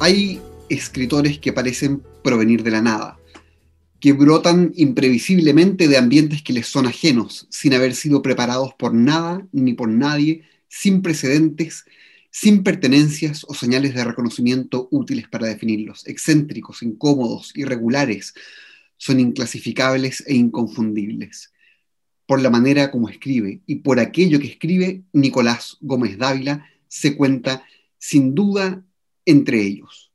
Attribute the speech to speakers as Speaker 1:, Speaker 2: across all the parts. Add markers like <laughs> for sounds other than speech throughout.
Speaker 1: Hay escritores que parecen provenir de la nada, que brotan imprevisiblemente de ambientes que les son ajenos, sin haber sido preparados por nada ni por nadie, sin precedentes, sin pertenencias o señales de reconocimiento útiles para definirlos, excéntricos, incómodos, irregulares, son inclasificables e inconfundibles. Por la manera como escribe y por aquello que escribe, Nicolás Gómez Dávila se cuenta sin duda entre ellos.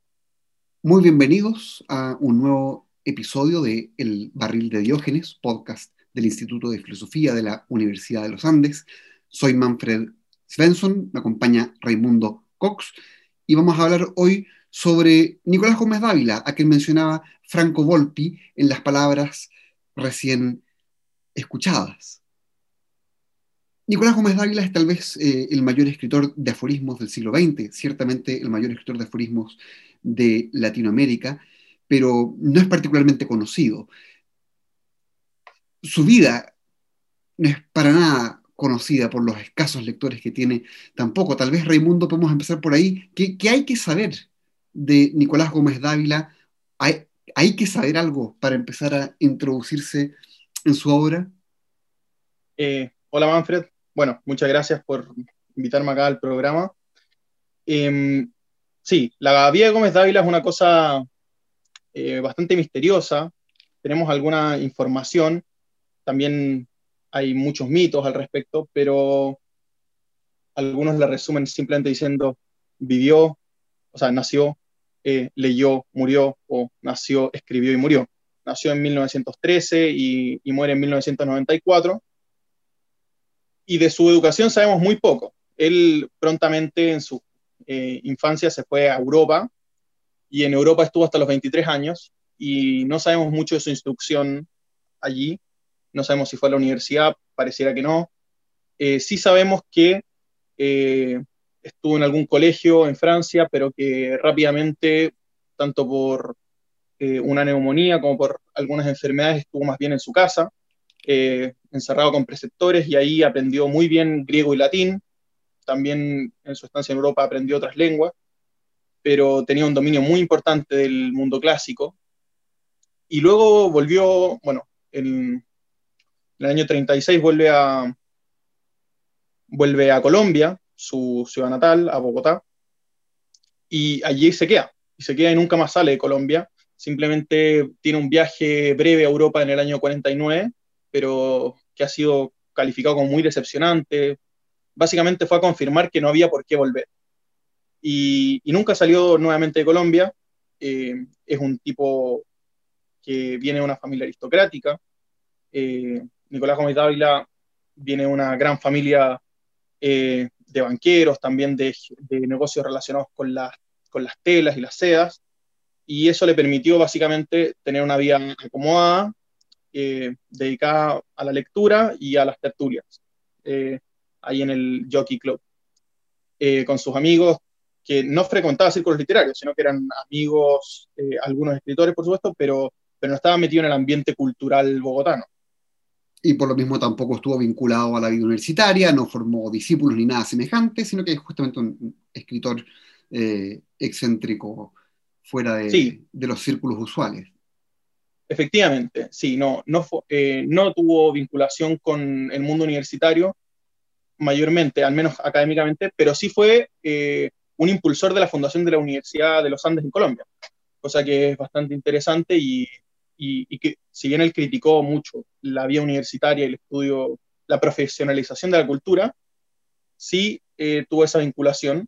Speaker 1: Muy bienvenidos a un nuevo episodio de El Barril de Diógenes, podcast del Instituto de Filosofía de la Universidad de los Andes. Soy Manfred Svensson, me acompaña Raimundo Cox y vamos a hablar hoy sobre Nicolás Gómez Dávila, a quien mencionaba Franco Volpi en las palabras recién escuchadas. Nicolás Gómez Dávila es tal vez eh, el mayor escritor de aforismos del siglo XX, ciertamente el mayor escritor de aforismos de Latinoamérica, pero no es particularmente conocido. Su vida no es para nada conocida por los escasos lectores que tiene tampoco. Tal vez, Raimundo, podemos empezar por ahí. ¿Qué, hay que saber de Nicolás Gómez Dávila? ¿Hay, ¿Hay, que saber algo para empezar a introducirse en su obra?
Speaker 2: Eh, hola, Manfred. Bueno, muchas gracias por invitarme acá al programa. Em, sí, la vida de Gómez Dávila es una cosa eh, bastante misteriosa. Tenemos alguna información, también hay muchos mitos al respecto, pero algunos la resumen simplemente diciendo vivió, o sea, nació, eh, leyó, murió, o nació, escribió y murió. Nació en 1913 y, y muere en 1994 y de su educación sabemos muy poco. Él prontamente en su eh, infancia se fue a Europa y en Europa estuvo hasta los 23 años y no sabemos mucho de su instrucción allí. No sabemos si fue a la universidad, pareciera que no. Eh, sí sabemos que eh, estuvo en algún colegio en Francia, pero que rápidamente, tanto por una neumonía como por algunas enfermedades, estuvo más bien en su casa. Eh, encerrado con preceptores y ahí aprendió muy bien griego y latín. También en su estancia en Europa aprendió otras lenguas, pero tenía un dominio muy importante del mundo clásico. Y luego volvió, bueno, en, el año 36 vuelve a, vuelve a Colombia, su ciudad natal, a Bogotá, y allí se queda, y se queda y nunca más sale de Colombia, simplemente tiene un viaje breve a Europa en el año 49 pero que ha sido calificado como muy decepcionante. Básicamente fue a confirmar que no había por qué volver. Y, nunca salió nuevamente de Colombia. Eh, es un tipo que viene de una familia aristocrática. Eh, Nicolás Gómez Dávila viene de una gran familia eh, de banqueros, también de, de negocios relacionados con, con las telas y las sedas, y eso le permitió básicamente tener una vida acomodada, eh, dedicada a la lectura y a las tertulias, eh, ahí en el Jockey Club, eh, con sus amigos que no frecuentaba círculos literarios, sino que eran amigos, algunos escritores, por supuesto, pero, pero no estaba metido en el ambiente cultural bogotano.
Speaker 1: Y por lo mismo tampoco estuvo vinculado a la vida universitaria, no formó discípulos ni nada semejante, sino que es justamente un escritor excéntrico fuera de, de los círculos usuales.
Speaker 2: Efectivamente, sí, no, no, eh, no tuvo vinculación con el mundo universitario mayormente, al menos académicamente, pero sí fue eh, un impulsor de la fundación de la Universidad de los Andes en Colombia, cosa que es bastante interesante y, y, que si bien él criticó mucho la vía universitaria el estudio, la profesionalización de la cultura, sí eh, tuvo esa vinculación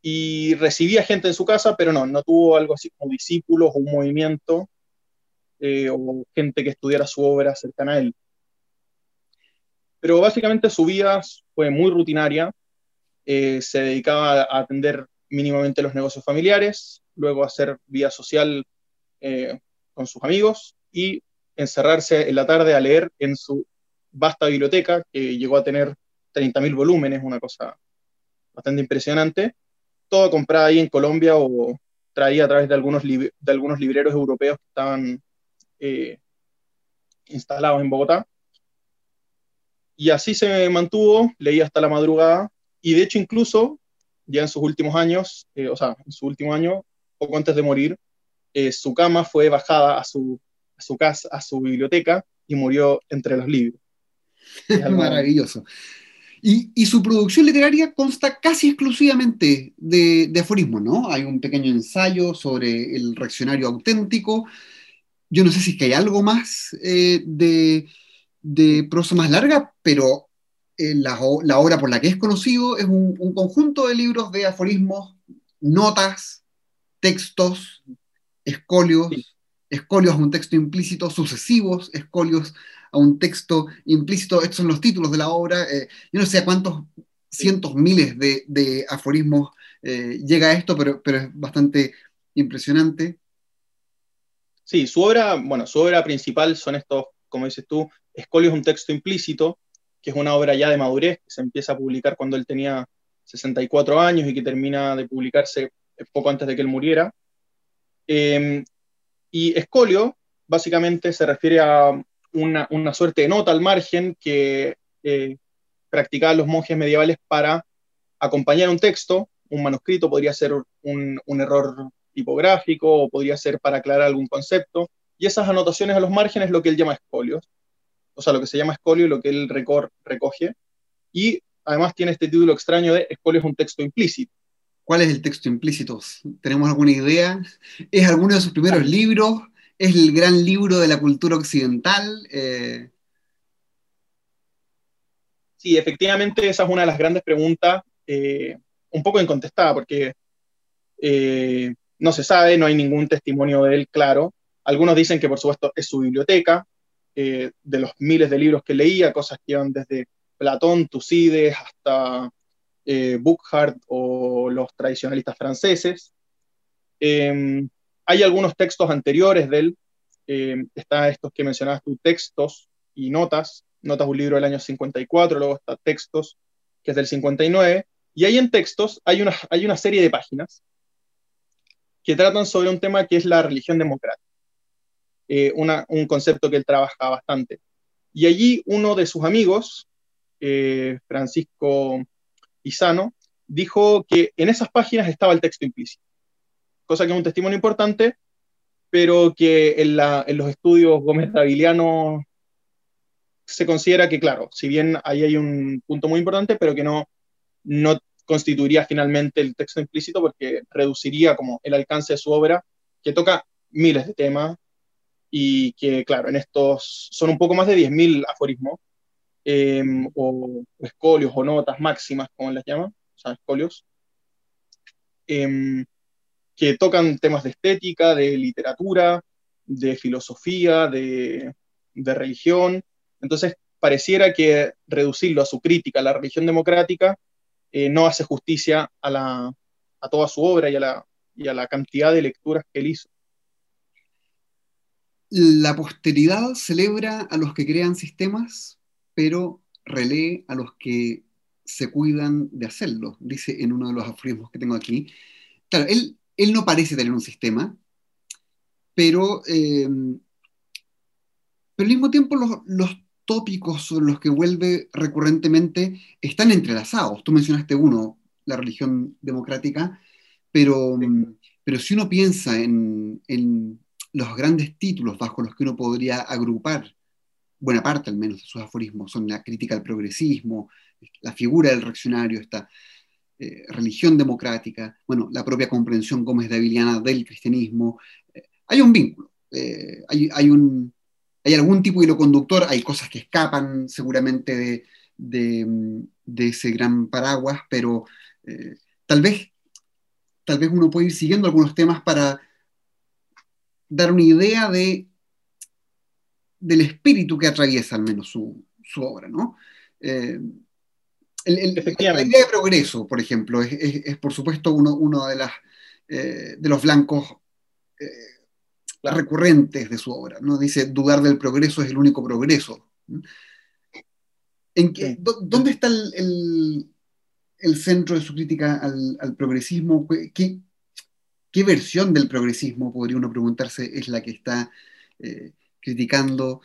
Speaker 2: y recibía gente en su casa, pero no, no tuvo algo así como discípulos o un movimiento eh, o gente que estudiara su obra cercana a él. Pero básicamente su vida fue muy rutinaria, eh, se dedicaba a atender mínimamente los negocios familiares, luego a hacer vida social eh, con sus amigos y encerrarse en la tarde a leer en su vasta biblioteca, que llegó a tener 30.000 volúmenes, una cosa bastante impresionante, todo comprado ahí en Colombia o traía a través de algunos, de algunos libreros europeos que estaban eh, instalados en Bogotá. Y así se mantuvo, leía hasta la madrugada, y de hecho incluso, ya en sus últimos años, eh, o sea, en su último año, poco antes de morir, eh, su cama fue bajada a su, a su casa, a su biblioteca y murió entre los libros. <laughs>
Speaker 1: Es Maravilloso. Y, su producción literaria consta casi exclusivamente de, de aforismos, ¿no? Hay un pequeño ensayo sobre el reaccionario auténtico. Yo no sé si es que hay algo más eh, de, de, prosa más larga, pero eh, la, obra por la que es conocido es un, conjunto de libros de aforismos, notas, textos, escolios, escolios a un texto implícito, sucesivos, escolios a un texto implícito. Estos son los títulos de la obra. Eh, yo no sé a cuántos cientos, miles de, aforismos eh, llega a esto, pero, pero es bastante impresionante.
Speaker 2: Sí, su obra, bueno, su obra principal son estos, como dices tú, Escolio es un texto implícito, que es una obra ya de madurez, que se empieza a publicar cuando él tenía 64 años y que termina de publicarse poco antes de que él muriera. Em, y escolio básicamente se refiere a una, suerte de nota al margen que eh, practicaban los monjes medievales para acompañar un texto, un manuscrito podría ser un, un error tipográfico o podría ser para aclarar algún concepto, y esas anotaciones a los márgenes es lo que él llama escolios, o sea, lo que se llama escolio y lo que él recoge, y además tiene este título extraño de escolio es un texto implícito.
Speaker 1: ¿Cuál es el texto implícito? ¿Tenemos alguna idea? ¿Es alguno de sus primeros libros? ¿Es el gran libro de la cultura occidental? Eh,
Speaker 2: sí, efectivamente, esa es una de las grandes preguntas, eh, un poco incontestada, porque eh, no se sabe, no hay ningún testimonio de él claro. Algunos dicen que, por supuesto, es su biblioteca, de los miles de libros que leía, cosas que iban desde Platón, Tucídides, hasta eh, o los tradicionalistas franceses. Em, hay algunos textos anteriores de él, em, está estos que mencionabas tú, textos y notas, notas un libro del año 54, luego está textos, que es del 59, y ahí en textos hay una, hay una serie de páginas que tratan sobre un tema que es la religión democrática, eh, un concepto que él trabaja bastante. Y allí uno de sus amigos, eh, Francisco Pisano, dijo que en esas páginas estaba el texto implícito, cosa que es un testimonio importante, pero que en, los estudios Gómez Daviliano se considera que, claro, si bien ahí hay un punto muy importante, pero que no, no constituiría finalmente el texto implícito porque reduciría como el alcance de su obra, que toca miles de temas y que, claro, en estos son un poco más de 10.000 aforismos, Em, o escolios o notas máximas, como las llaman, o sea, escolios, em, que tocan temas de estética, de literatura, de filosofía, de, religión. Entonces, pareciera que reducirlo a su crítica a la religión democrática eh, no hace justicia a, la, a toda su obra y a, la, y a la cantidad de lecturas que él hizo.
Speaker 1: La posteridad celebra a los que crean sistemas pero relee a los que se cuidan de hacerlo, dice en uno de los aforismos que tengo aquí. Claro, él, él no parece tener un sistema, pero, eh, pero al mismo tiempo los, tópicos sobre los que vuelve recurrentemente están entrelazados. Tú mencionaste uno, la religión democrática, pero, pero si uno piensa en, en, los grandes títulos bajo los que uno podría agrupar buena parte al menos de sus aforismos son la crítica al progresismo, la figura del reaccionario, esta eh, religión democrática, bueno, la propia comprensión Gómez de Aviliana del cristianismo. Eh, hay un vínculo, eh, hay, un, hay algún tipo de hilo conductor, hay cosas que escapan seguramente de, ese gran paraguas, pero tal, vez, tal vez uno puede ir siguiendo algunos temas para dar una idea de del espíritu que atraviesa al menos su, obra, ¿no? Eh. La idea de progreso, por ejemplo, es, por supuesto uno, de, las, eh, de los blancos eh, recurrentes de su obra, ¿no? Dice, dudar del progreso es el único progreso. ¿En ¿Dónde está el, centro de su crítica al, progresismo? ¿Qué, ¿Qué, versión del progresismo, podría uno preguntarse, es la que está criticando.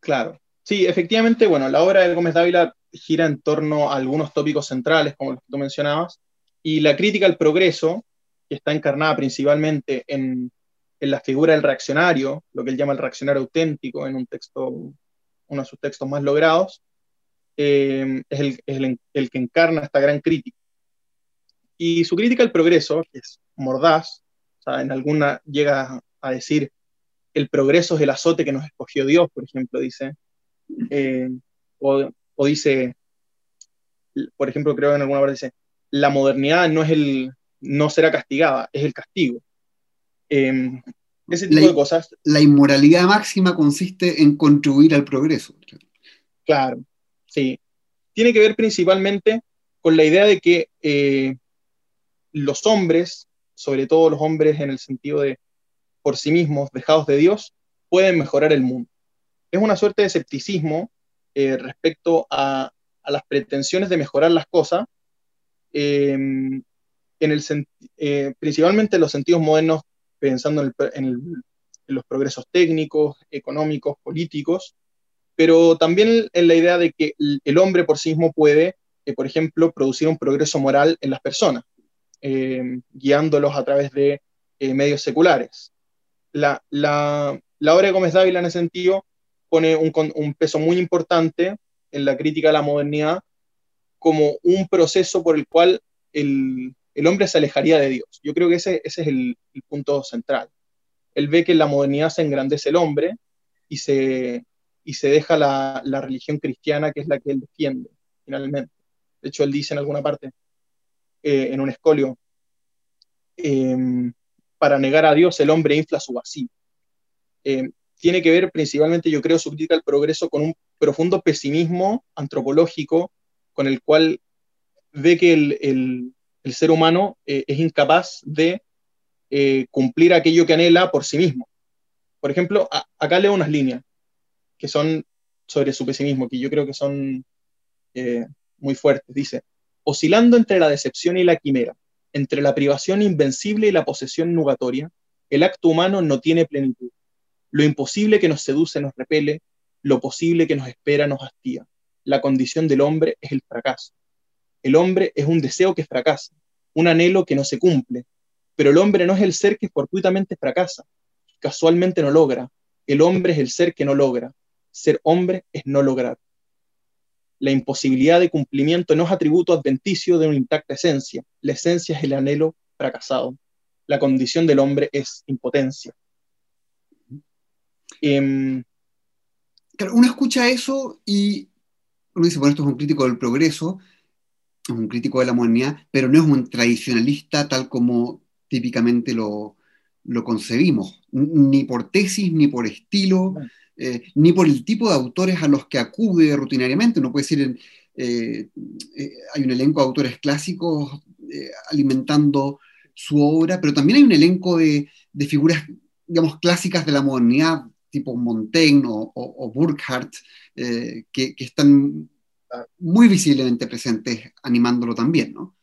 Speaker 2: Claro. Sí, efectivamente, bueno, la obra de Gómez Dávila gira en torno a algunos tópicos centrales, como los que tú mencionabas, y la crítica al progreso que está encarnada principalmente en, en, la figura del reaccionario, lo que él llama el reaccionario auténtico en un texto, uno de sus textos más logrados, eh, es, el, el, que encarna esta gran crítica. Y su crítica al progreso, que es mordaz, o sea, en alguna llega a decir, el progreso es el azote que nos escogió Dios, por ejemplo, dice, eh, o, o dice, por ejemplo, creo que en alguna parte dice, la modernidad no es el, no será castigada, es el castigo. Eh, ese tipo
Speaker 1: la,
Speaker 2: de cosas.
Speaker 1: La inmoralidad máxima consiste en contribuir al progreso.
Speaker 2: Claro, sí. Tiene que ver principalmente con la idea de que eh, los hombres, sobre todo los hombres en el sentido de por sí mismos, dejados de Dios, pueden mejorar el mundo. Es una suerte de escepticismo eh, respecto a, a, las pretensiones de mejorar las cosas, eh, en eh, principalmente en los sentidos modernos, pensando en, los progresos técnicos, económicos, políticos, pero también en la idea de que el hombre por sí mismo puede, eh, por ejemplo, producir un progreso moral en las personas, eh, guiándolos a través de medios seculares. La, la, la, obra de Gómez Dávila en ese sentido pone un, un peso muy importante en la crítica a la modernidad como un proceso por el cual el, el hombre se alejaría de Dios. Yo creo que ese, es el, punto central. Él ve que en la modernidad se engrandece el hombre y se, y se deja la, religión cristiana, que es la que él defiende, finalmente. De hecho, él dice en alguna parte, eh, en un escolio, eh, para negar a Dios el hombre infla su vacío. Eh, tiene que ver principalmente, yo creo, su crítica al progreso con un profundo pesimismo antropológico con el cual ve que el, el ser humano eh, es incapaz de eh, cumplir aquello que anhela por sí mismo. Por ejemplo, a, acá leo unas líneas que son sobre su pesimismo, que yo creo que son eh, muy fuertes. Dice, oscilando entre la decepción y la quimera, entre la privación invencible y la posesión nugatoria, el acto humano no tiene plenitud. Lo imposible que nos seduce nos repele, lo posible que nos espera nos hastía. La condición del hombre es el fracaso. El hombre es un deseo que fracasa, un anhelo que no se cumple, pero el hombre no es el ser que fortuitamente fracasa, casualmente no logra. El hombre es el ser que no logra. Ser hombre es no lograr. La imposibilidad de cumplimiento no es atributo adventicio de una intacta esencia. La esencia es el anhelo fracasado. La condición del hombre es impotencia.
Speaker 1: Claro, uno escucha eso y uno dice, bueno, esto es un crítico del progreso, es un crítico de la modernidad, pero no es un tradicionalista tal como típicamente lo, lo concebimos, ni por tesis, ni por estilo, eh, ni por el tipo de autores a los que acude rutinariamente. Uno puede decir, eh, eh, hay un elenco de autores clásicos eh, alimentando su obra, pero también hay un elenco de, de, figuras, digamos, clásicas de la modernidad, tipo Montaigne o, o, que, que están muy visiblemente presentes animándolo también, ¿no?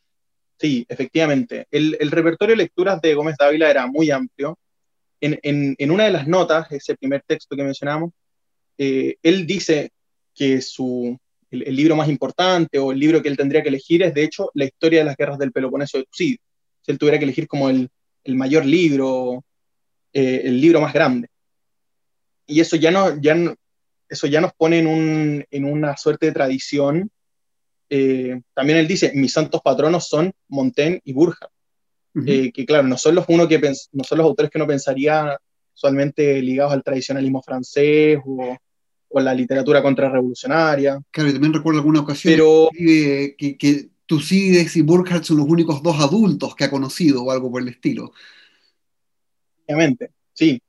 Speaker 2: Sí, efectivamente. El, repertorio de lecturas de Gómez Dávila era muy amplio. En, una de las notas, ese primer texto que mencionamos, eh, él dice que su, el, el, libro más importante o el libro que él tendría que elegir es, de hecho, la historia de las guerras del Peloponeso de Tucídides. Si él tuviera que elegir como el, el mayor libro, eh, el libro más grande. Y eso ya no, ya no, eso ya nos pone en, un, en una suerte de tradición. Eh, también él dice, mis santos patronos son Montaigne y Burja, uh -huh. eh, que claro, no son, los uno que no son los autores que uno pensaría usualmente ligados al tradicionalismo francés o, o la literatura contrarrevolucionaria.
Speaker 1: Claro, y también recuerdo alguna ocasión
Speaker 2: Pero,
Speaker 1: que, que, que Tucídides y Burkhardt son los únicos dos adultos que ha conocido o algo por el estilo.
Speaker 2: Obviamente, sí.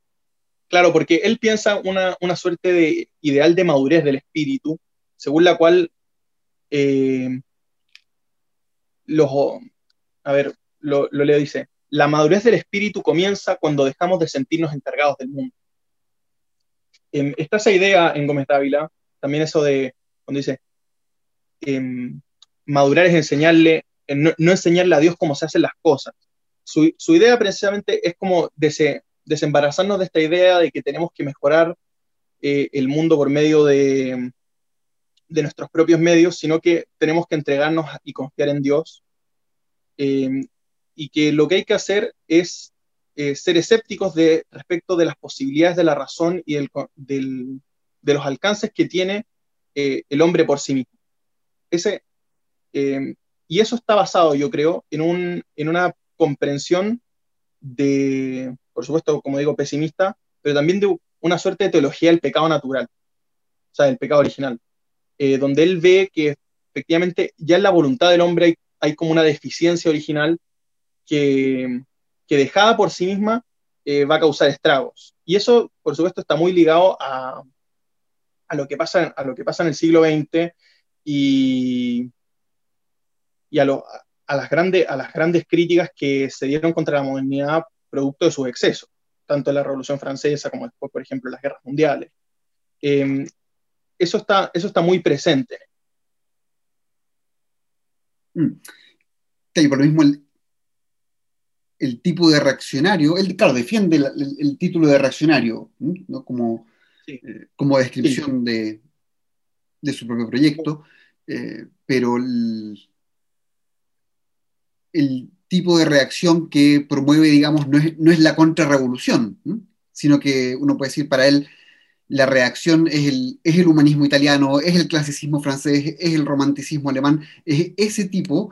Speaker 2: Claro, porque él piensa una, una, suerte de ideal de madurez del espíritu, según la cual eh, los, a ver, lo, lo leo, dice, la madurez del espíritu comienza cuando dejamos de sentirnos encargados del mundo. Eh, está esa idea en Gómez Dávila, también eso de, cuando dice, eh, madurar es enseñarle, no, no, enseñarle a Dios cómo se hacen las cosas. Su, su idea precisamente es como de ese, desembarazarnos de esta idea de que tenemos que mejorar eh, el mundo por medio de, de, nuestros propios medios, sino que tenemos que entregarnos y confiar en Dios. Eh, y que lo que hay que hacer es eh, ser escépticos de, respecto de las posibilidades de la razón y del, de los alcances que tiene eh, el hombre por sí mismo. Ese, eh, y eso está basado, yo creo, en, un, en una comprensión de, por supuesto, como digo, pesimista, pero también de una suerte de teología del pecado natural, o sea, del pecado original, donde él ve que efectivamente ya en la voluntad del hombre hay, hay como una deficiencia original que, que dejada por sí misma eh, va a causar estragos. Y eso, por supuesto, está muy ligado a, a, lo, que pasa, a lo que pasa en el siglo XX y, y a, a, las a las grandes críticas que se dieron contra la modernidad producto de sus excesos, tanto la Revolución Francesa como después, por ejemplo, las guerras mundiales. Em, eso, está, eso está muy presente.
Speaker 1: Mm. Sí, por lo mismo, el, el tipo de reaccionario, él, claro, defiende el, título de reaccionario, ¿no? como, eh, como descripción de, de, su propio proyecto, eh, pero el, tipo de reacción que promueve, digamos, no es, no es la contrarrevolución, sino que uno puede decir para él, la reacción es el, es el humanismo italiano, es el clasicismo francés, es el romanticismo alemán, es ese tipo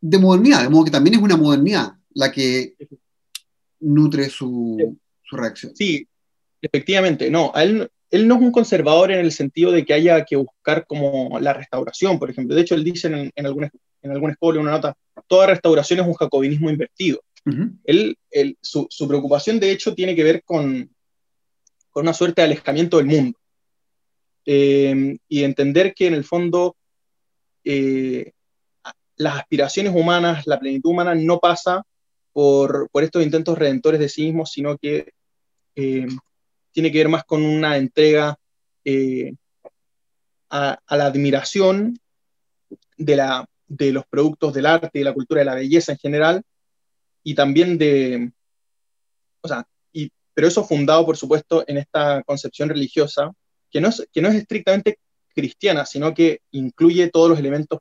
Speaker 1: de modernidad, de modo que también es una modernidad la que nutre su, reacción.
Speaker 2: Sí, efectivamente, no, él, él no es un conservador en el sentido de que haya que buscar como la restauración, por ejemplo. De hecho, él dice en, en, algún, en algún una nota, toda restauración es un jacobinismo invertido. él, su, preocupación, de hecho, tiene que ver con, con una suerte de alejamiento del mundo. Eh, y entender que en el fondo eh, las aspiraciones humanas, la plenitud humana no pasa por, estos intentos redentores de sí mismos, sino que eh, tiene que ver más con una entrega eh, a, la admiración de, la, de los productos del arte, de la cultura, de la belleza en general, y también de, o sea, y, pero eso fundado, por supuesto, en esta concepción religiosa, que no es, que no es estrictamente cristiana, sino que incluye todos los elementos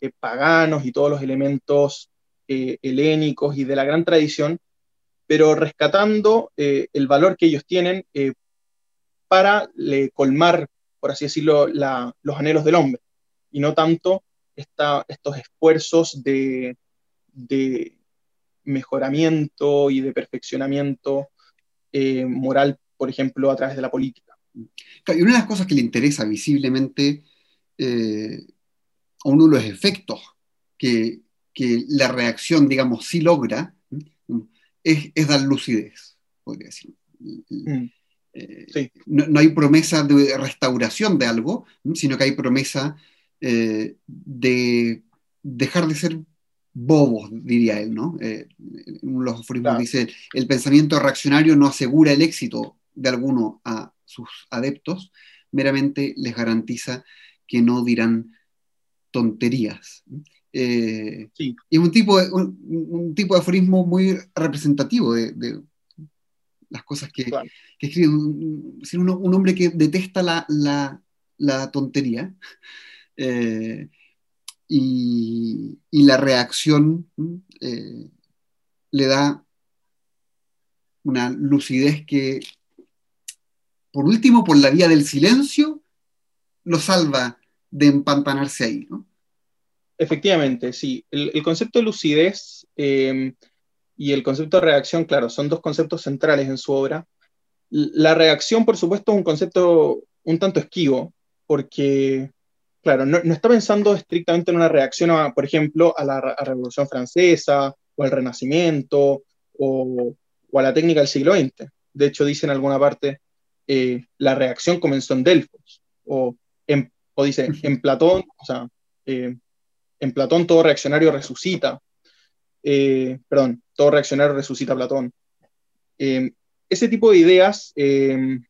Speaker 2: eh, paganos y todos los elementos eh, helénicos y de la gran tradición, pero rescatando eh, el valor que ellos tienen para colmar, por así decirlo, los anhelos del hombre, y no tanto estos esfuerzos de, mejoramiento y de perfeccionamiento moral, por ejemplo, a través de la política.
Speaker 1: Y una de las cosas que le interesa visiblemente a uno de los efectos que, que la reacción, digamos, sí logra, es, dar lucidez, podría decir. Mm. Eh, no, hay promesa de restauración de algo, sino que hay promesa eh, de dejar de ser bobos, diría él, ¿no? Eh, los aforismos dice, el pensamiento reaccionario no asegura el éxito de alguno a sus adeptos, meramente les garantiza que no dirán tonterías. Eh, y es un tipo, de, un, tipo de aforismo muy representativo de, las cosas que, escribe. Un, hombre que detesta la, tontería eh, y, la reacción eh, le da una lucidez que, por último, por la vía del silencio, lo salva de empantanarse ahí.
Speaker 2: Efectivamente, sí. El, concepto de lucidez em, y el concepto de reacción, claro, son dos conceptos centrales en su obra. La reacción, por supuesto, es un concepto un tanto esquivo, porque, claro, no, está pensando estrictamente en una reacción, a, por ejemplo, a la, Revolución Francesa o al Renacimiento o, a la técnica del siglo XX. De hecho, dice en alguna parte, eh, la reacción comenzó en Delfos, o, o dice, en Platón, o sea, eh, en Platón todo reaccionario resucita. Eh, perdón, todo reaccionario resucita Platón. Eh, ese tipo de ideas eh,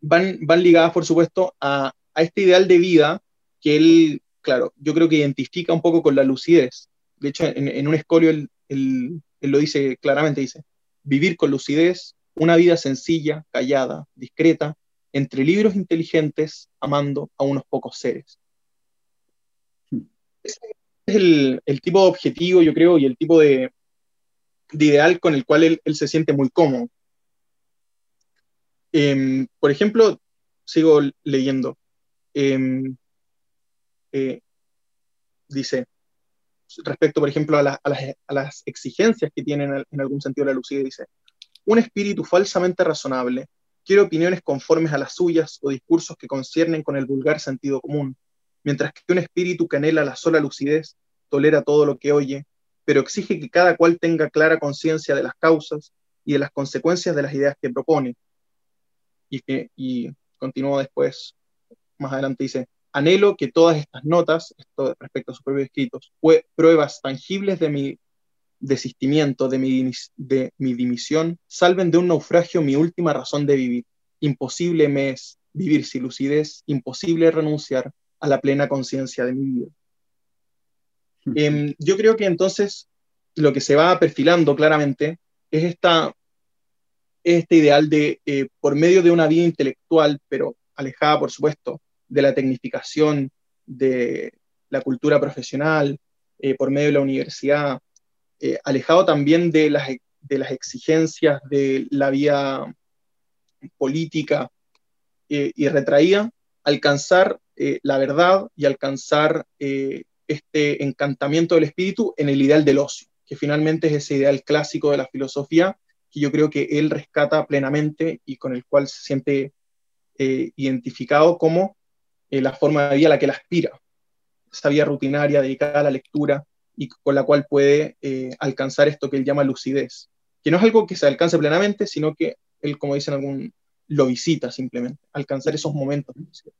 Speaker 2: van, van ligadas, por supuesto, a, este ideal de vida que él, claro, yo creo que identifica un poco con la lucidez. De hecho, en, un escolio él, él, lo dice claramente, dice, vivir con lucidez, una vida sencilla, callada, discreta, entre libros inteligentes, amando a unos pocos seres es el, tipo de objetivo, yo creo, y el tipo de, ideal con el cual él, se siente muy cómodo. Em, por ejemplo, sigo leyendo. Em, eh, dice, respecto, por ejemplo, a, las, exigencias que tienen en algún sentido la lucidez, dice, un espíritu falsamente razonable quiere opiniones conformes a las suyas o discursos que conciernen con el vulgar sentido común, mientras que un espíritu que anhela la sola lucidez tolera todo lo que oye, pero exige que cada cual tenga clara conciencia de las causas y de las consecuencias de las ideas que propone. Y, que, y continúa después, más adelante dice, anhelo que todas estas notas, esto respecto a sus propios escritos, pruebas tangibles de mi desistimiento, de mi, de mi dimisión, salven de un naufragio mi última razón de vivir. Imposible me es vivir sin lucidez, imposible renunciar a la plena conciencia de mi vida. Em, yo creo que entonces lo que se va perfilando claramente es esta, este ideal de, eh, por medio de una vida intelectual, pero alejada, por supuesto, de la tecnificación, de la cultura profesional, eh, por medio de la universidad, eh, alejado también de las, de las exigencias de la vía política y retraída, alcanzar la verdad y alcanzar este encantamiento del espíritu en el ideal del ocio, que finalmente es ese ideal clásico de la filosofía que yo creo que él rescata plenamente y con el cual se siente eh, identificado como eh, la forma de vida a la que él aspira, esa vida rutinaria dedicada a la lectura y con la cual puede eh, alcanzar esto que él llama lucidez, que no es algo que se alcance plenamente, sino que él, como dicen algún, lo visita simplemente, alcanzar esos momentos de.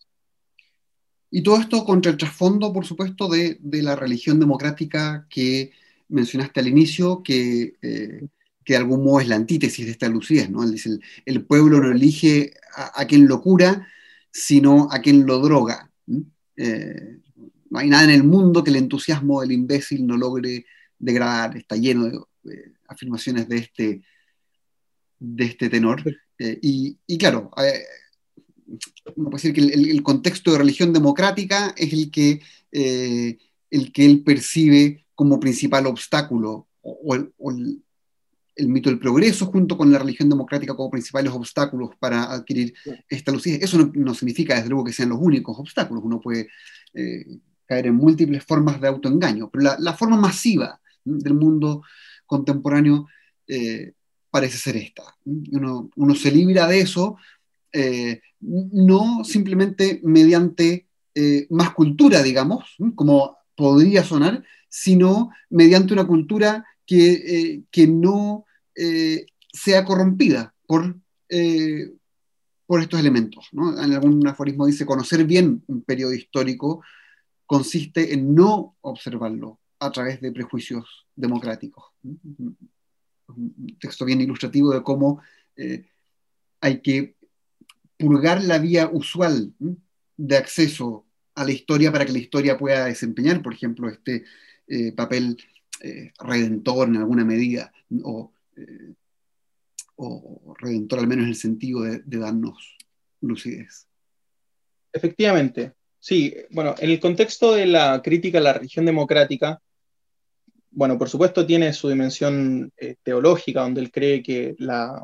Speaker 1: Y todo esto contra el trasfondo, por supuesto, de, la religión democrática que mencionaste al inicio, que, eh, que, de algún modo es la antítesis de esta lucidez. ¿no? El, el pueblo no elige a, quien lo cura, sino a quien lo droga. Eh, no hay nada en el mundo que el entusiasmo del imbécil no logre degradar. Está lleno de afirmaciones de este, de este tenor. Eh, y, y, claro, uno puede decir que el, contexto de religión democrática es el que, eh, el que él percibe como principal obstáculo, o, el, mito del progreso junto con la religión democrática como principales obstáculos para adquirir esta lucidez. Eso no, significa, desde luego, que sean los únicos obstáculos. Uno puede eh, caer en múltiples formas de autoengaño, pero la, forma masiva del mundo contemporáneo eh, parece ser esta. Uno, uno se libra de eso eh, no simplemente mediante más cultura, digamos, como podría sonar, sino mediante una cultura que, eh, no sea corrompida por, por estos elementos. En algún aforismo dice, conocer bien un periodo histórico consiste en no observarlo a través de prejuicios democráticos. Un texto bien ilustrativo de cómo hay que purgar la vía usual de acceso a la historia para que la historia pueda desempeñar, por ejemplo, este eh, papel eh, redentor en alguna medida, eh, o, redentor al menos en el sentido de, darnos lucidez.
Speaker 2: Efectivamente, sí. Bueno, en el contexto de la crítica a la religión democrática, bueno, por supuesto tiene su dimensión teológica, donde él cree que la,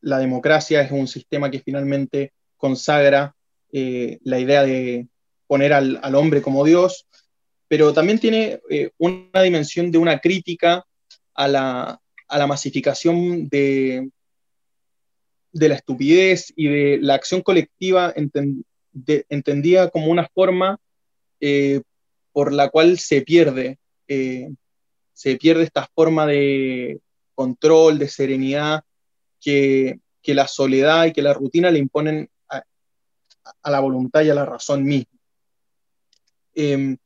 Speaker 2: la democracia es un sistema que finalmente consagra eh, la idea de poner al, hombre como Dios, pero también tiene eh, una dimensión de una crítica a la, masificación de, la estupidez y de la acción colectiva entendida como una forma eh, por la cual se pierde, se pierde esta forma de control, de serenidad que, la soledad y que la rutina le imponen a, la voluntad y a la razón misma. Em,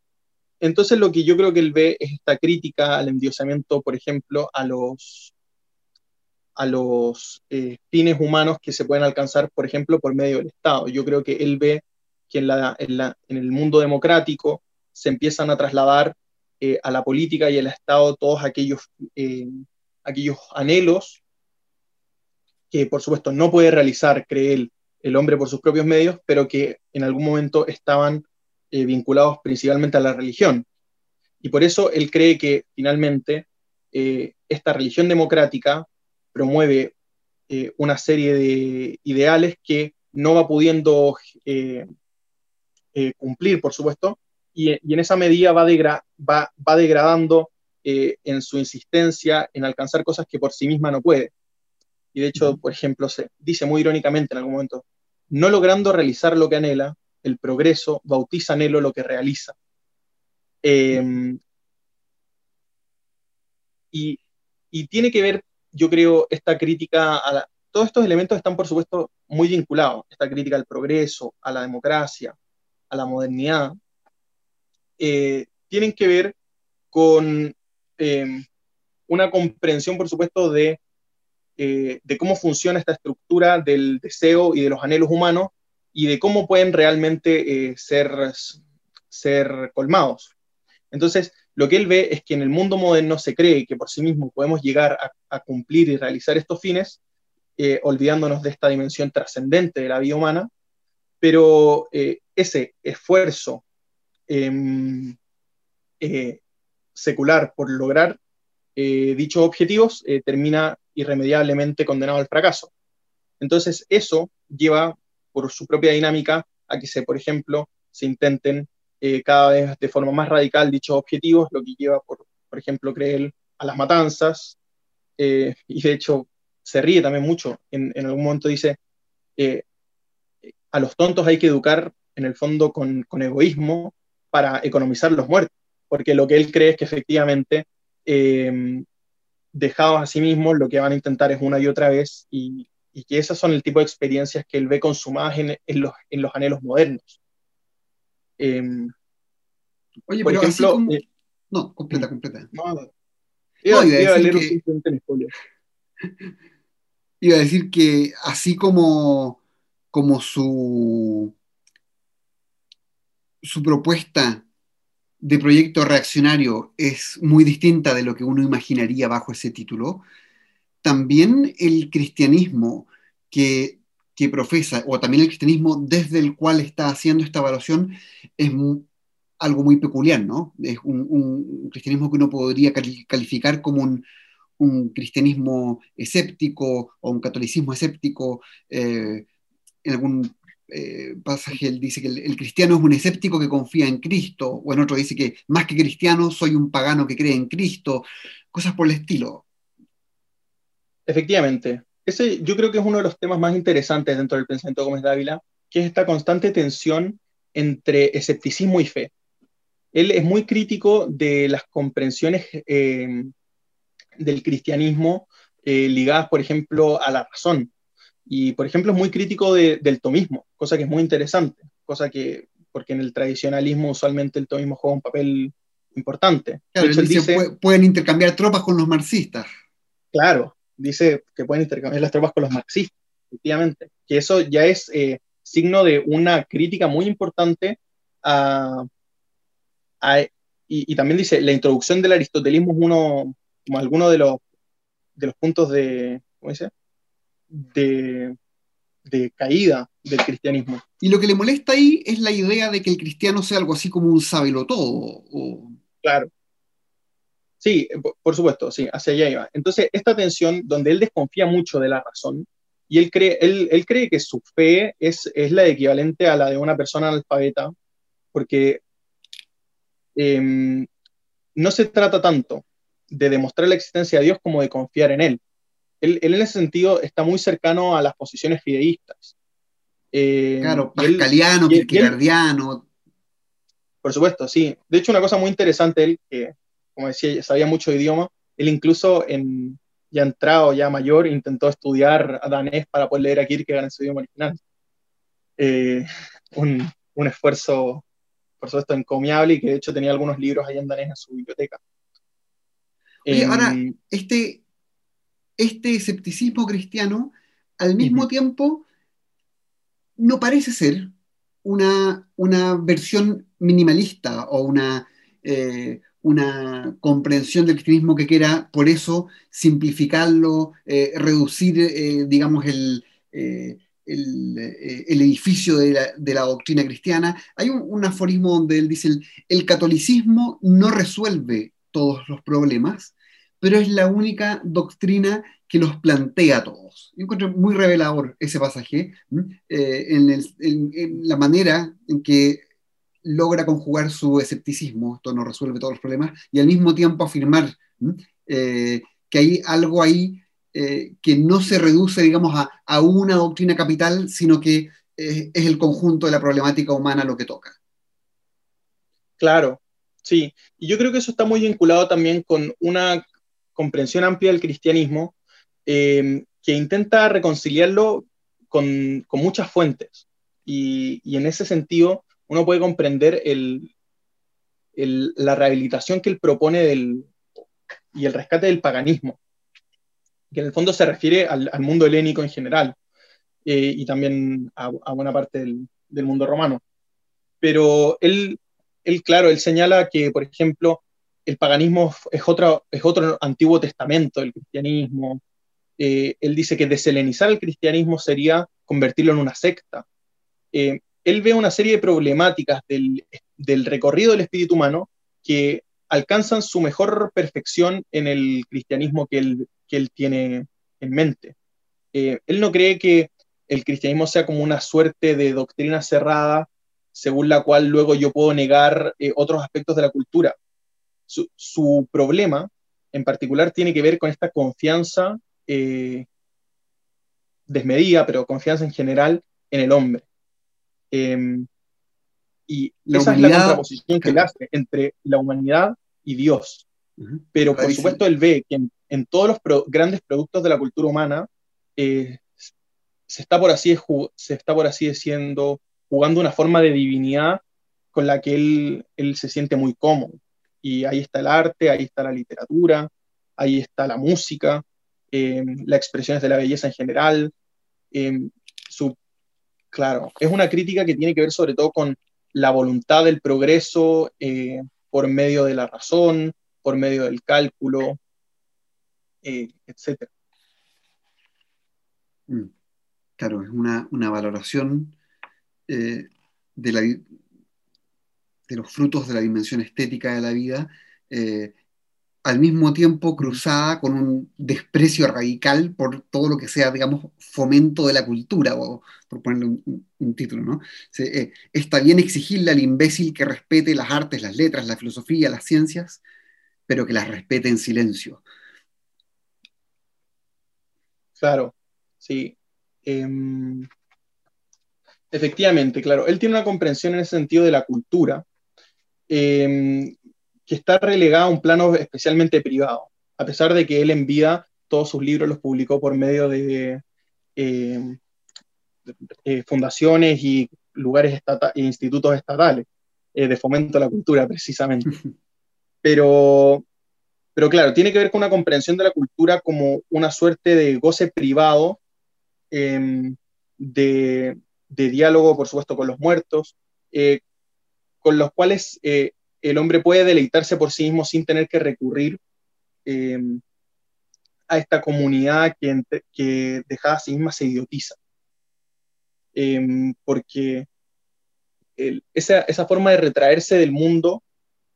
Speaker 2: entonces lo que yo creo que él ve es esta crítica al endiosamiento, por ejemplo, a los, a los eh, fines humanos que se pueden alcanzar, por ejemplo, por medio del Estado. Yo creo que él ve que en, la, en, el mundo democrático se empiezan a trasladar eh, a la política y al Estado todos aquellos, eh, aquellos anhelos que por supuesto no puede realizar, cree él, el hombre por sus propios medios, pero que en algún momento estaban eh, vinculados principalmente a la religión. Y por eso él cree que finalmente eh, esta religión democrática promueve eh, una serie de ideales que no va pudiendo cumplir, por supuesto, y, en esa medida va, va, va degradando en su insistencia en alcanzar cosas que por sí misma no puede. Y de hecho, por ejemplo, se dice muy irónicamente en algún momento, no logrando realizar lo que anhela, el progreso bautiza anhelo lo que realiza. Em, y, tiene que ver, yo creo, esta crítica a Todos estos elementos están, por supuesto, muy vinculados. Esta crítica al progreso, a la democracia, a la modernidad, eh, tienen que ver con em, una comprensión, por supuesto, eh, de cómo funciona esta estructura del deseo y de los anhelos humanos y de cómo pueden realmente eh, ser, ser colmados. Entonces, lo que él ve es que en el mundo moderno se cree que por sí mismo podemos llegar a, cumplir y realizar estos fines, eh, olvidándonos de esta dimensión trascendente de la vida humana, pero ese esfuerzo em, secular por lograr dichos objetivos termina irremediablemente condenado al fracaso. Entonces, eso lleva por su propia dinámica a que se, por ejemplo, se intenten eh, cada vez de forma más radical dichos objetivos, lo que lleva, por, por ejemplo, creer a las matanzas, eh, y de hecho se ríe también mucho. En, algún momento dice, eh, a los tontos hay que educar en el fondo con, egoísmo para economizar los muertos, porque lo que él cree es que efectivamente dejados a sí mismos, lo que van a intentar es una y otra vez, que esas son el tipo de experiencias que él ve consumadas en, los, en los, anhelos modernos.
Speaker 1: Em, Oye, por ejemplo, eh, no, completa, completa. iba, a decir que, <laughs> iba a decir que así como, como su, su propuesta de proyecto reaccionario es muy distinta de lo que uno imaginaría bajo ese título, también el cristianismo que, profesa, o también el cristianismo desde el cual está haciendo esta evaluación, es algo muy peculiar, ¿no? Es un, cristianismo que uno podría calificar como un, cristianismo escéptico o un catolicismo escéptico, eh, en algún eh, pasaje él dice que el, cristiano es un escéptico que confía en Cristo, o en otro dice que más que cristiano soy un pagano que cree en Cristo, cosas por el estilo.
Speaker 2: Efectivamente, ese yo creo que es uno de los temas más interesantes dentro del pensamiento de Gómez Dávila, que es esta constante tensión entre escepticismo y fe. Él es muy crítico de las comprensiones eh, del cristianismo eh, ligadas, por ejemplo, a la razón. Y, por ejemplo, es muy crítico del tomismo, cosa que es muy interesante, cosa que, porque en el tradicionalismo usualmente el tomismo juega un papel importante.
Speaker 1: dice, pueden intercambiar tropas con los marxistas.
Speaker 2: Claro, dice que pueden intercambiar las tropas con los marxistas, efectivamente, que eso ya es eh, signo de una crítica muy importante a, y, también dice, la introducción del aristotelismo es uno, como alguno de los, de los puntos de, ¿cómo dice? de, caída del cristianismo.
Speaker 1: Y lo que le molesta ahí es la idea de que el cristiano sea algo así como un sábelo todo.
Speaker 2: Claro. Sí, por supuesto, sí, hacia allá iba. Entonces, esta tensión donde él desconfía mucho de la razón y él cree, él, cree que su fe es, es, la equivalente a la de una persona analfabeta, porque em, no se trata tanto de demostrar la existencia de Dios como de confiar en Él él, en ese sentido está muy cercano a las posiciones fideístas.
Speaker 1: Eh, claro, pascaliano, kierkegaardiano.
Speaker 2: Por supuesto, sí. De hecho, una cosa muy interesante, él, que, como decía, sabía mucho idioma, él incluso en, ya entrado, ya mayor, intentó estudiar danés para poder leer a Kierkegaard en su idioma original. Eh, un, un, esfuerzo, por supuesto, encomiable y que de hecho tenía algunos libros ahí en danés en su biblioteca.
Speaker 1: Oye, ahora, em, este, este escepticismo cristiano, al mismo tiempo, no parece ser una, una versión minimalista o una, eh, una comprensión del cristianismo que quiera, por eso, simplificarlo, eh, reducir, eh, digamos, el, el, edificio de la, doctrina cristiana. Hay un, aforismo donde él dice, el catolicismo no resuelve todos los problemas, pero es la única doctrina que los plantea a todos. encuentro muy revelador ese pasaje eh, en, la manera en que logra conjugar su escepticismo, esto no resuelve todos los problemas, y al mismo tiempo afirmar eh, que hay algo ahí eh, que no se reduce, digamos, a, una doctrina capital, sino que es el conjunto de la problemática humana lo que toca.
Speaker 2: Claro, sí. Y yo creo que eso está muy vinculado también con una comprensión amplia del cristianismo eh, que intenta reconciliarlo con, muchas fuentes. Y, en ese sentido, uno puede comprender la rehabilitación que él propone y el rescate del paganismo, que en el fondo se refiere al, mundo helénico en general eh, y también a, buena parte del, mundo romano. Pero él, claro, él señala que, por ejemplo, el paganismo es otro, antiguo testamento del cristianismo. Eh, él dice que deselenizar el cristianismo sería convertirlo en una secta. Eh, él ve una serie de problemáticas del, recorrido del espíritu humano que alcanzan su mejor perfección en el cristianismo que él, tiene en mente. Eh, él no cree que el cristianismo sea como una suerte de doctrina cerrada según la cual luego yo puedo negar otros aspectos de la cultura su, problema en particular tiene que ver con esta confianza eh, desmedida, pero confianza en general en el hombre. Em, y esa es la contraposición que él hace entre la humanidad y Dios. Pero por supuesto él ve que en, todos los grandes productos de la cultura humana eh, se, está por así, se está por así diciendo jugando una forma de divinidad con la que él, él se siente muy cómodo y ahí está el arte, ahí está la literatura, ahí está la música, eh, las expresiones de la belleza en general. Eh, su, claro, es una crítica que tiene que ver sobre todo con la voluntad del progreso eh, por medio de la razón, por medio del cálculo, etc.
Speaker 1: Mm. Claro, es una, una valoración de la, de los frutos de la dimensión estética de la vida, eh, al mismo tiempo cruzada con un desprecio radical por todo lo que sea, digamos, fomento de la cultura, o, por ponerle un, título, ¿no? Eh, está bien exigirle al imbécil que respete las artes, las letras, la filosofía, las ciencias, pero que las respete en silencio.
Speaker 2: Claro, sí. Em, efectivamente, claro. Él tiene una comprensión en ese sentido de la cultura, Em, que está relegada a un plano especialmente privado, a pesar de que él en vida todos sus libros los publicó por medio de em, eh, fundaciones y lugares e institutos estatales eh, de fomento a la cultura, precisamente. <laughs> Pero, pero claro, tiene que ver con una comprensión de la cultura como una suerte de goce privado, em, de, de, diálogo, por supuesto, con los muertos, eh, con los cuales eh, el hombre puede deleitarse por sí mismo sin tener que recurrir em, a esta comunidad que, que dejada a sí misma se idiotiza. Em, porque esa, forma de retraerse del mundo,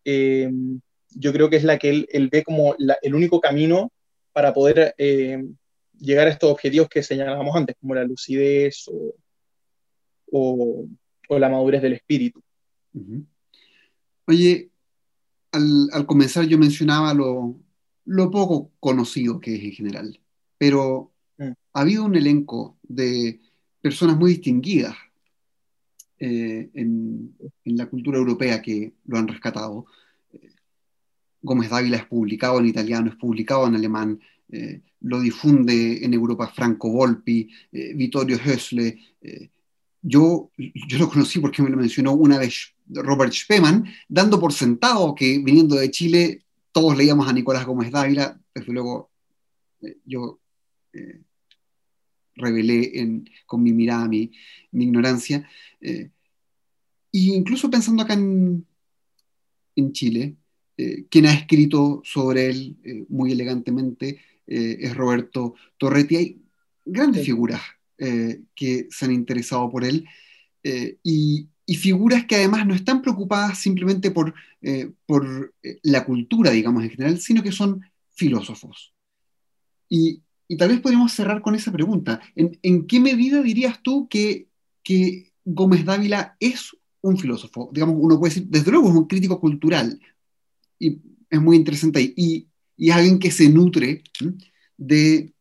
Speaker 2: em, yo creo que es la que él, ve como el único camino para poder llegar a estos objetivos que señalábamos antes, como la lucidez o la madurez del espíritu.
Speaker 1: Oye, al, comenzar yo mencionaba lo, poco conocido que es en general, pero mm. ha habido un elenco de personas muy distinguidas eh, en, la cultura europea que lo han rescatado. Gómez Dávila es publicado en italiano, es publicado en alemán, eh, lo difunde en Europa Franco Volpi, eh, Vittorio Hösle, yo, yo lo conocí porque me lo mencionó una vez Robert Spemann, dando por sentado que viniendo de Chile todos leíamos a Nicolás Gómez Dávila, desde luego eh, yo eh, revelé con mi mirada mi, ignorancia. Eh, y incluso pensando acá en, en Chile, quien ha escrito sobre él muy elegantemente es Roberto Torretti. Hay grandes figuras eh, que se han interesado por él, eh, y, figuras que además no están preocupadas simplemente por, eh, por la cultura, digamos, en general, sino que son filósofos. Y, tal vez podríamos cerrar con esa pregunta. ¿En, qué medida dirías tú que, que Gómez Dávila es un filósofo? Digamos, uno puede decir, desde luego es un crítico cultural, y es muy interesante ahí, y, y es alguien que se nutre de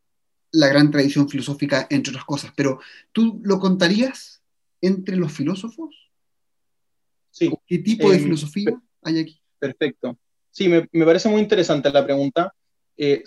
Speaker 1: la gran tradición filosófica, entre otras cosas, pero ¿tú lo contarías entre los filósofos?
Speaker 2: Sí.
Speaker 1: ¿Qué tipo de em, filosofía hay aquí?
Speaker 2: Perfecto. Sí, me, parece muy interesante la pregunta. Eh,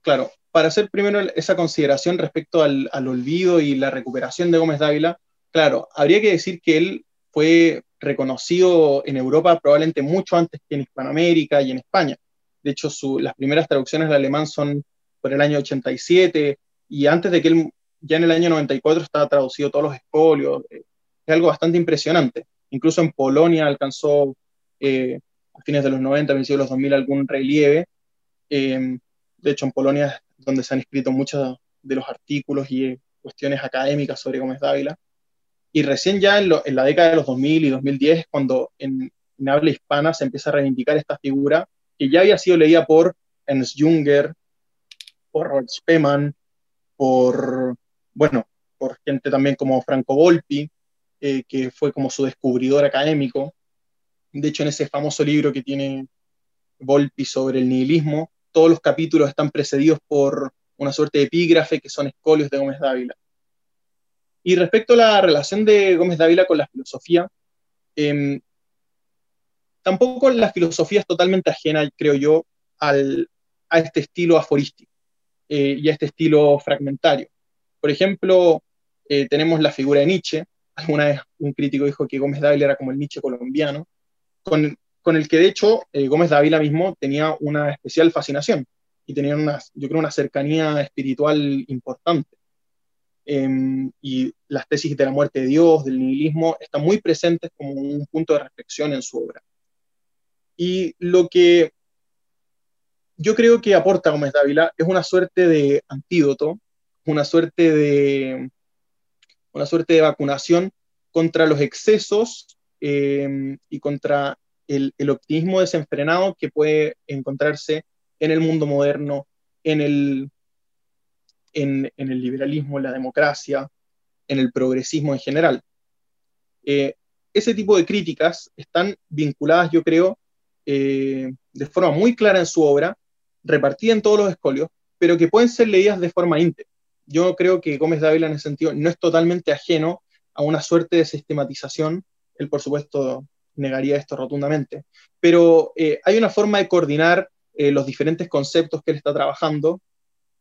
Speaker 2: claro, para hacer primero esa consideración respecto al, olvido y la recuperación de Gómez Dávila, claro, habría que decir que él fue reconocido en Europa probablemente mucho antes que en Hispanoamérica y en España. De hecho, las primeras traducciones al alemán son por el año 87 y antes de que él, ya en el año 94 estaba traducido todos los espolios. Eh, es algo bastante impresionante. Incluso en Polonia alcanzó eh, a fines de los 90, principios de los 2000 algún relieve. Eh, de hecho, en Polonia es donde se han escrito muchos de los artículos y cuestiones académicas sobre Gómez Dávila. Y recién ya en, la década de los 2000 y 2010 es cuando en, habla hispana se empieza a reivindicar esta figura que ya había sido leída por Ernst Junger, por Robert Spemann, por, bueno, por gente también como Franco Volpi, eh, que fue como su descubridor académico. De hecho, en ese famoso libro que tiene Volpi sobre el nihilismo, todos los capítulos están precedidos por una suerte de epígrafe que son escolios de Gómez Dávila. Y respecto a la relación de Gómez Dávila con la filosofía, em, tampoco la filosofía es totalmente ajena, creo yo, al, a este estilo aforístico eh, y a este estilo fragmentario. Por ejemplo, eh, tenemos la figura de Nietzsche. <laughs> Alguna vez un crítico dijo que Gómez Dávila era como el Nietzsche colombiano, con, con el que de hecho eh, Gómez Dávila mismo tenía una especial fascinación y tenía una, yo creo, una cercanía espiritual importante. Em, y las tesis de la muerte de Dios, del nihilismo, están muy presentes como un punto de reflexión en su obra. Y lo que yo creo que aporta Gómez Dávila es una suerte de antídoto, una suerte de, una suerte de vacunación contra los excesos em, y contra el, optimismo desenfrenado que puede encontrarse en el mundo moderno, en el, en, el liberalismo, en la democracia, en el progresismo en general. Eh, ese tipo de críticas están vinculadas, yo creo, eh, de forma muy clara en su obra, repartida en todos los escolios, pero que pueden ser leídas de forma íntegra. Yo creo que Gómez Dávila en ese sentido no es totalmente ajeno a una suerte de sistematización. Él, por supuesto, negaría esto rotundamente. Pero eh, hay una forma de coordinar eh, los diferentes conceptos que él está trabajando,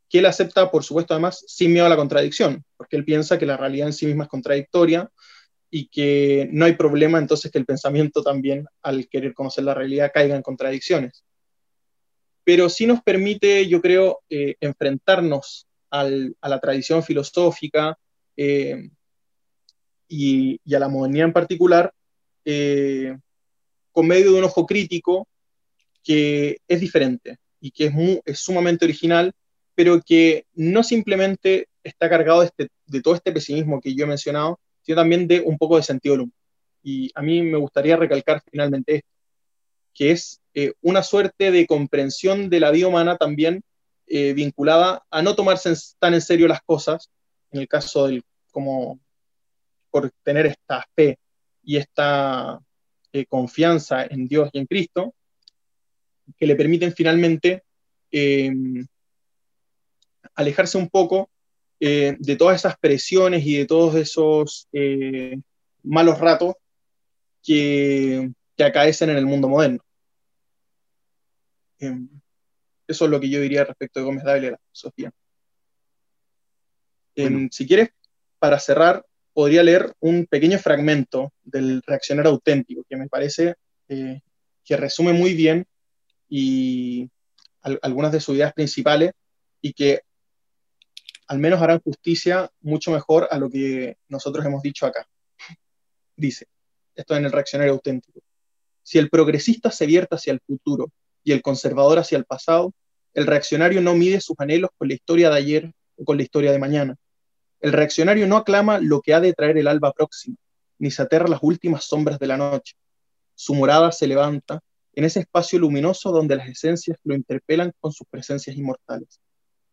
Speaker 2: que él acepta, por supuesto, además, sin miedo a la contradicción, porque él piensa que la realidad en sí misma es contradictoria y que no hay problema entonces que el pensamiento también, al querer conocer la realidad, caiga en contradicciones. Pero sí nos permite, yo creo, eh, enfrentarnos a la tradición filosófica y, y, a la modernidad en particular eh, con medio de un ojo crítico que es diferente y que es, sumamente original, pero que no simplemente está cargado de, este, de, todo este pesimismo que yo he mencionado, sino también de un poco de sentido del. Y a mí me gustaría recalcar finalmente esto, que es eh, una suerte de comprensión de la vida humana también eh, vinculada a no tomarse tan en serio las cosas, en el caso del como por tener esta fe y esta eh, confianza en Dios y en Cristo, que le permiten finalmente em, alejarse un poco de todas esas presiones y de todos esos malos ratos que, que, acaecen en el mundo moderno. Em, eso es lo que yo diría respecto de Gómez Dávila y la filosofía. Em, si quieres, para cerrar, podría leer un pequeño fragmento del reaccionar auténtico, que me parece eh, que resume muy bien y algunas de sus ideas principales y que al menos harán justicia mucho mejor a lo que nosotros hemos dicho acá. <laughs> Dice, esto en el reaccionario auténtico, si el progresista se vierte hacia el futuro y el conservador hacia el pasado, el reaccionario no mide sus anhelos con la historia de ayer o con la historia de mañana, el reaccionario no aclama lo que ha de traer el alba próxima, ni se aterra las últimas sombras de la noche. Su morada se levanta en ese espacio luminoso donde las esencias lo interpelan con sus presencias inmortales.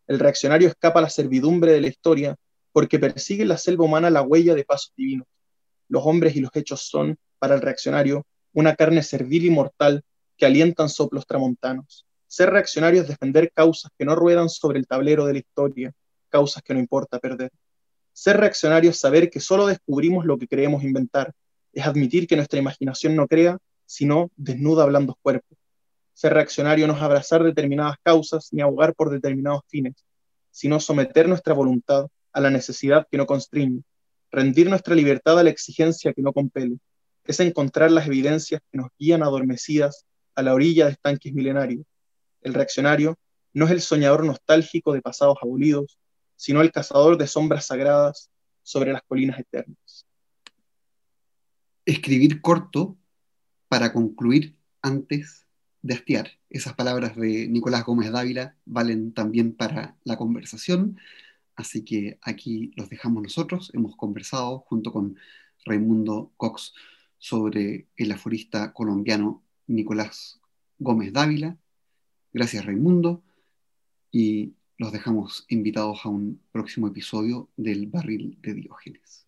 Speaker 2: El reaccionario escapa a la servidumbre de la historia porque persigue en la selva humana la huella de pasos divinos. Los hombres y los hechos son, para el reaccionario, una carne servil y mortal que alientan soplos tramontanos. Ser reaccionario es defender causas que no ruedan sobre el tablero de la historia, causas que no importa perder. Ser reaccionario es saber que solo descubrimos lo que creemos inventar, es admitir que nuestra imaginación no crea, sino desnuda blandos cuerpos. Ser reaccionario no es abrazar determinadas causas ni abogar por determinados fines, sino someter nuestra voluntad a la necesidad que no constriñe, rendir nuestra libertad a la exigencia que no compele, es encontrar las evidencias que nos guían adormecidas a la orilla de estanques milenarios. El reaccionario no es el soñador nostálgico de pasados abolidos, sino el cazador de sombras sagradas sobre las colinas eternas.
Speaker 1: Escribir corto para concluir antes de hastiar. Esas palabras de Nicolás Gómez Dávila valen también para la conversación, así que aquí los dejamos nosotros. Hemos conversado junto con Raimundo Cox sobre el aforista colombiano Nicolás Gómez Dávila. Gracias Raimundo y los dejamos invitados a un próximo episodio del Barril de Diógenes.